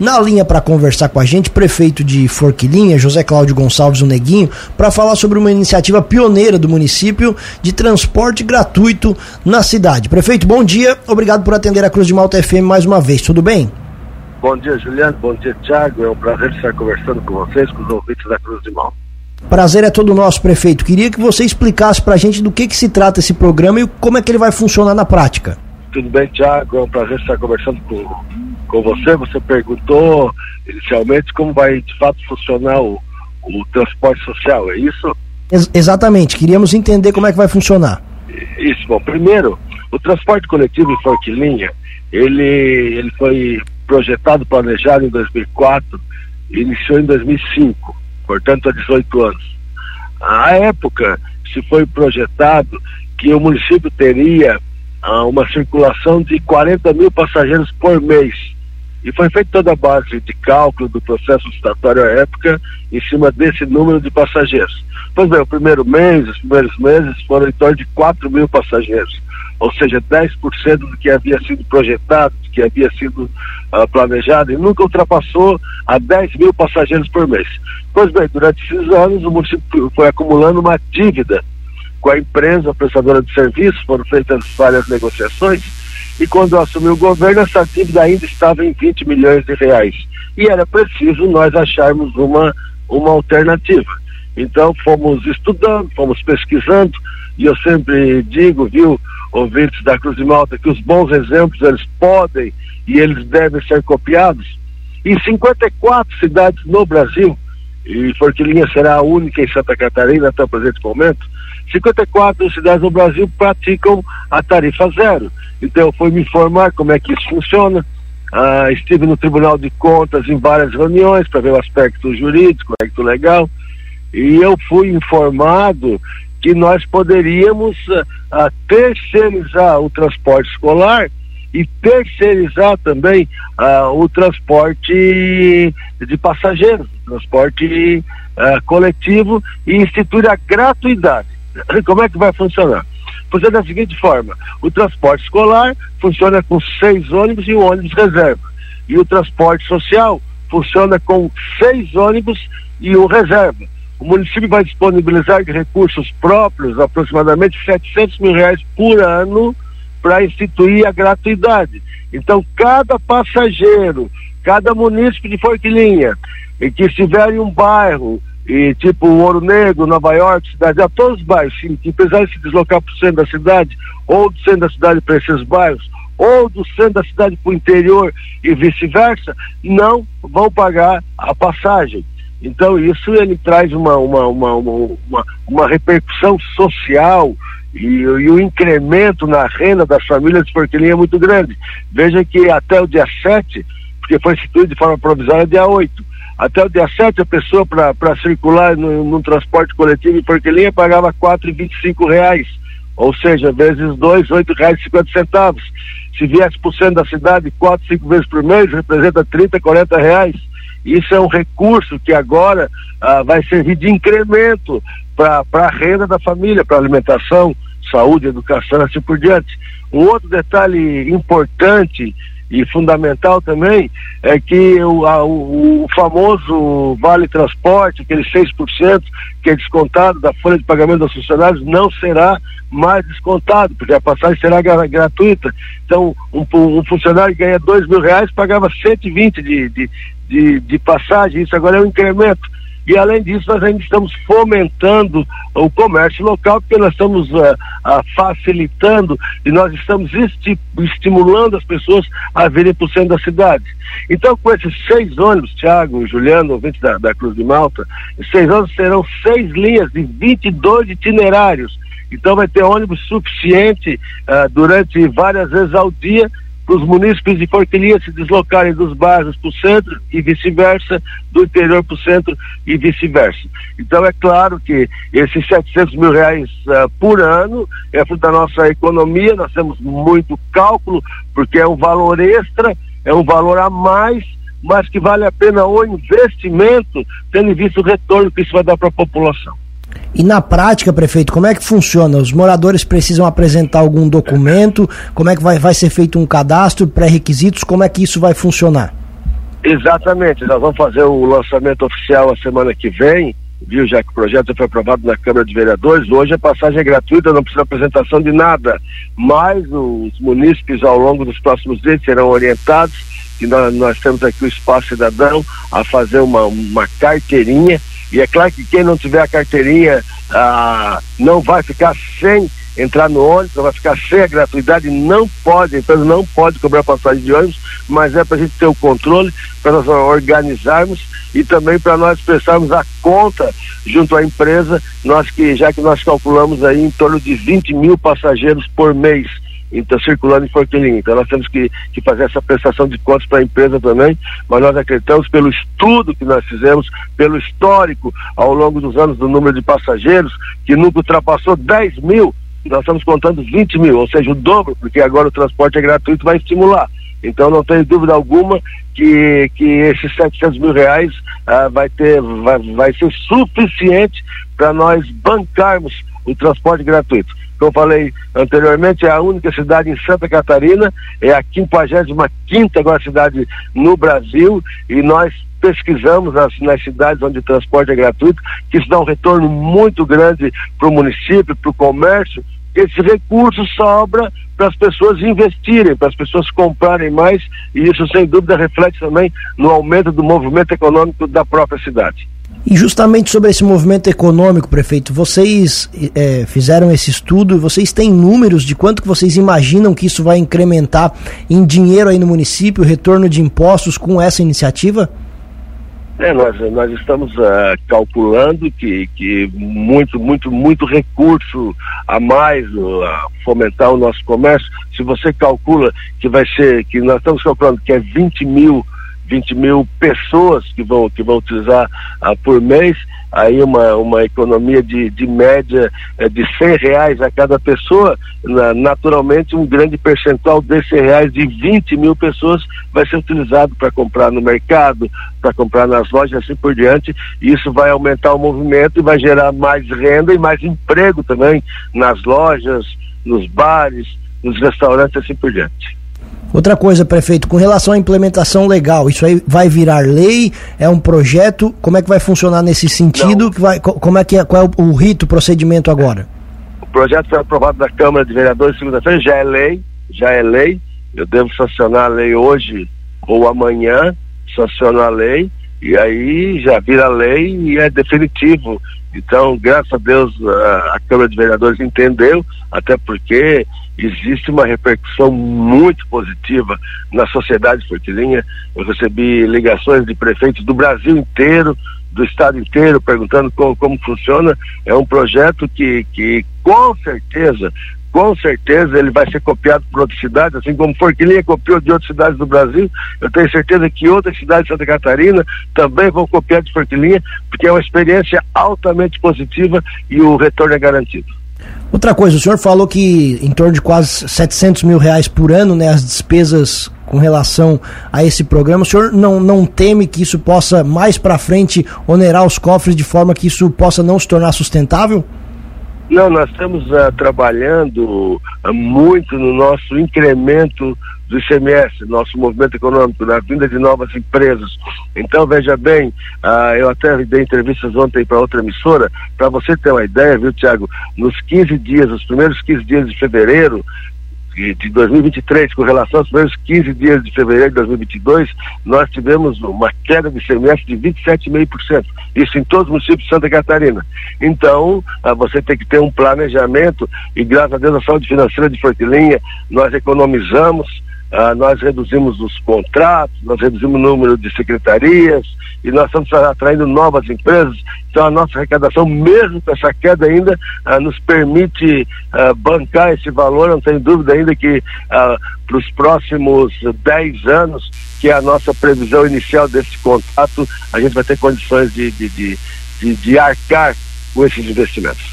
Na linha para conversar com a gente, prefeito de Forquilinha, José Cláudio Gonçalves, o Neguinho, para falar sobre uma iniciativa pioneira do município de transporte gratuito na cidade. Prefeito, bom dia. Obrigado por atender a Cruz de Malta FM mais uma vez. Tudo bem? Bom dia, Juliano. Bom dia, Tiago. É um prazer estar conversando com vocês, com os ouvintes da Cruz de Malta. Prazer é todo nosso, prefeito. Queria que você explicasse para a gente do que, que se trata esse programa e como é que ele vai funcionar na prática. Tudo bem, Tiago? É um prazer estar conversando com, com você. Você perguntou inicialmente como vai de fato funcionar o, o transporte social, é isso? Ex exatamente. Queríamos entender como é que vai funcionar. Isso. Bom, primeiro, o transporte coletivo em Forquilinha, ele, ele foi projetado, planejado em 2004 e iniciou em 2005 portanto há 18 anos. À época, se foi projetado que o município teria ah, uma circulação de 40 mil passageiros por mês. E foi feita toda a base de cálculo do processo estatório à época em cima desse número de passageiros. Pois bem, o primeiro mês, os primeiros meses foram em torno de 4 mil passageiros ou seja, 10% do que havia sido projetado, do que havia sido uh, planejado, e nunca ultrapassou a 10 mil passageiros por mês. Pois bem, durante esses anos, o município foi acumulando uma dívida com a empresa prestadora de serviços, foram feitas várias negociações, e quando assumiu o governo, essa dívida ainda estava em 20 milhões de reais. E era preciso nós acharmos uma, uma alternativa. Então fomos estudando, fomos pesquisando, e eu sempre digo, viu, ouvintes da Cruz de Malta, que os bons exemplos eles podem e eles devem ser copiados. Em 54 cidades no Brasil, e Forquilinha será a única em Santa Catarina até o presente momento, 54 cidades no Brasil praticam a tarifa zero. Então eu fui me informar como é que isso funciona. Ah, estive no Tribunal de Contas em várias reuniões para ver o aspecto jurídico, o aspecto legal, e eu fui informado que nós poderíamos uh, terceirizar o transporte escolar e terceirizar também uh, o transporte de passageiros, transporte uh, coletivo e instituir a gratuidade. Como é que vai funcionar? Funciona da seguinte forma: o transporte escolar funciona com seis ônibus e um ônibus reserva. E o transporte social funciona com seis ônibus e um reserva o município vai disponibilizar de recursos próprios aproximadamente 700 mil reais por ano para instituir a gratuidade. Então, cada passageiro, cada município de Forquilinha, que estiver em um bairro, e tipo Ouro Negro, Nova York, cidade, a todos os bairros, sim, que precisarem se deslocar para o centro da cidade, ou do centro da cidade para esses bairros, ou do centro da cidade para o interior e vice-versa, não vão pagar a passagem. Então isso ele traz uma, uma, uma, uma, uma repercussão social e, e, o incremento na renda das famílias de Portelinha é muito grande. Veja que até o dia 7, porque foi instituído de forma provisória dia 8, até o dia 7 a pessoa para circular no, transporte coletivo em Portelinha pagava 4,25 reais, ou seja, vezes dois, R$ 8,50. Se viesse por cento da cidade quatro, cinco vezes por mês, representa 30, 40 reais. Isso é um recurso que agora ah, vai servir de incremento para a renda da família, para alimentação, saúde, educação, assim por diante. Um outro detalhe importante e fundamental também é que o, a, o, o, famoso Vale Transporte, aquele 6% que é descontado da folha de pagamento dos funcionários, não será mais descontado, porque a passagem será gratuita. Então, um, um funcionário que ganha dois mil reais pagava 120 de, de, de, de passagem, isso agora é um incremento. E além disso, nós ainda estamos fomentando o comércio local, porque nós estamos uh, uh, facilitando e nós estamos esti estimulando as pessoas a virem para o centro da cidade. Então, com esses seis ônibus, Tiago, Juliano, ouvinte da, da Cruz de Malta, seis ônibus serão seis linhas de 22 itinerários. Então, vai ter ônibus suficiente uh, durante várias vezes ao dia os munícipes de Forquilinha se deslocarem dos bairros para o centro e vice-versa, do interior para o centro e vice-versa. Então é claro que esses 700 mil reais uh, por ano é fruto da nossa economia, nós temos muito cálculo, porque é um valor extra, é um valor a mais, mas que vale a pena o investimento, tendo visto o retorno que isso vai dar para a população. E na prática, prefeito, como é que funciona? Os moradores precisam apresentar algum documento? Como é que vai, vai ser feito um cadastro, pré-requisitos? Como é que isso vai funcionar? Exatamente, nós vamos fazer o lançamento oficial a semana que vem, viu, já que o projeto foi aprovado na Câmara de Vereadores, hoje a passagem é gratuita, não precisa apresentação de nada, mas os munícipes ao longo dos próximos dias serão orientados, que nós, nós temos aqui o Espaço Cidadão a fazer uma, uma carteirinha, e é claro que quem não tiver a carteirinha ah, não vai ficar sem entrar no ônibus, vai ficar sem a gratuidade, não pode, então não pode cobrar passagem de ônibus, mas é para a gente ter o controle, para nós organizarmos e também para nós prestarmos a conta junto à empresa, nós que já que nós calculamos aí em torno de 20 mil passageiros por mês então circulando em Forquilinha. Então nós temos que, que fazer essa prestação de contas para a empresa também, mas nós acreditamos pelo estudo que nós fizemos, pelo histórico ao longo dos anos do número de passageiros, que nunca ultrapassou 10 mil, nós estamos contando 20 mil, ou seja, o dobro, porque agora o transporte é gratuito, vai estimular. Então não tenho dúvida alguma que, que esses 700 mil reais ah, vai, ter, vai, vai ser suficiente para nós bancarmos o transporte gratuito. Como eu falei anteriormente, é a única cidade em Santa Catarina, é a 55 agora cidade no Brasil, e nós pesquisamos nas, nas, cidades onde o transporte é gratuito, que isso dá um retorno muito grande para o município, para o comércio. Esse recurso sobra para as pessoas investirem, para as pessoas comprarem mais, e isso sem dúvida reflete também no aumento do movimento econômico da própria cidade. E justamente sobre esse movimento econômico, prefeito, vocês é, fizeram esse estudo vocês têm números de quanto que vocês imaginam que isso vai incrementar em dinheiro aí no município, retorno de impostos com essa iniciativa? É, nós, nós estamos uh, calculando que, que muito, muito, muito recurso a mais uh, fomentar o nosso comércio. Se você calcula que vai ser, que nós estamos calculando que é 20 mil 20 mil pessoas que vão, que vão utilizar uh, por mês, aí uma, uma economia de, de média uh, de 100 reais a cada pessoa, na, naturalmente um grande percentual desses reais de 20 mil pessoas vai ser utilizado para comprar no mercado, para comprar nas lojas assim por diante, e isso vai aumentar o movimento e vai gerar mais renda e mais emprego também nas lojas, nos bares, nos restaurantes assim por diante. Outra coisa, prefeito, com relação à implementação legal, isso aí vai virar lei? É um projeto? Como é que vai funcionar nesse sentido? Que vai, como é que é, qual é o, o rito, o procedimento agora? O projeto foi aprovado na Câmara de Vereadores segunda-feira, já é lei, já é lei. Eu devo sancionar a lei hoje ou amanhã, sanciono a lei e aí já vira lei e é definitivo. Então, graças a Deus, a, Câmara de Vereadores entendeu, até porque existe uma repercussão muito positiva na sociedade fortilinha. Eu recebi ligações de prefeitos do Brasil inteiro, do estado inteiro, perguntando como, como funciona. É um projeto que, que com certeza com certeza ele vai ser copiado por outras cidades, assim como Forquilinha copiou de outras cidades do Brasil. Eu tenho certeza que outras cidades de Santa Catarina também vão copiar de Forquilinha, porque é uma experiência altamente positiva e o retorno é garantido. Outra coisa, o senhor falou que em torno de quase 700 mil reais por ano, né, as despesas com relação a esse programa. O senhor não, não teme que isso possa mais para frente onerar os cofres de forma que isso possa não se tornar sustentável? Não, nós estamos uh, trabalhando uh, muito no nosso incremento do ICMS, nosso movimento econômico, na vinda de novas empresas. Então, veja bem, uh, eu até dei entrevistas ontem para outra emissora, para você ter uma ideia, viu, Tiago? Nos 15 dias, os primeiros 15 dias de fevereiro, de 2023, com relação aos primeiros 15 dias de fevereiro de 2022, nós tivemos uma queda de semestre de 27,5%. Isso em todos os municípios de Santa Catarina. Então, ah, você tem que ter um planejamento e, graças a Deus, a saúde financeira de Fortilinha, nós economizamos ah, nós reduzimos os contratos, nós reduzimos o número de secretarias e nós estamos atraindo novas empresas. Então a nossa arrecadação, mesmo com essa queda ainda, ah, nos permite ah, bancar esse valor. Não tenho dúvida ainda que para os próximos 10 anos, que é a nossa previsão inicial desse contrato, a gente vai ter condições de, de, de, de, de arcar com esses investimentos.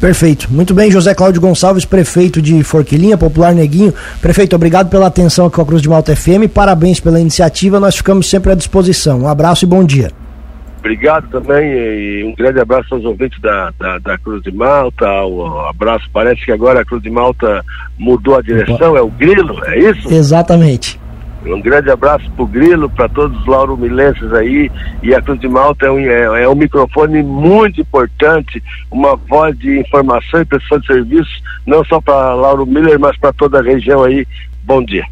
Perfeito. Muito bem, José Cláudio Gonçalves, prefeito de Forquilinha, Popular Neguinho. Prefeito, obrigado pela atenção aqui com a Cruz de Malta FM. Parabéns pela iniciativa. Nós ficamos sempre à disposição. Um abraço e bom dia. Obrigado também e um grande abraço aos ouvintes da, da, da Cruz de Malta. Um abraço. Parece que agora a Cruz de Malta mudou a direção, é o Grilo, é isso? Exatamente. Um grande abraço pro Grilo, para todos os lauromilenses aí. E a Cruz de Malta é um, é, é um microfone muito importante, uma voz de informação e prestação de serviços, não só para Lauro Miller, mas para toda a região aí. Bom dia.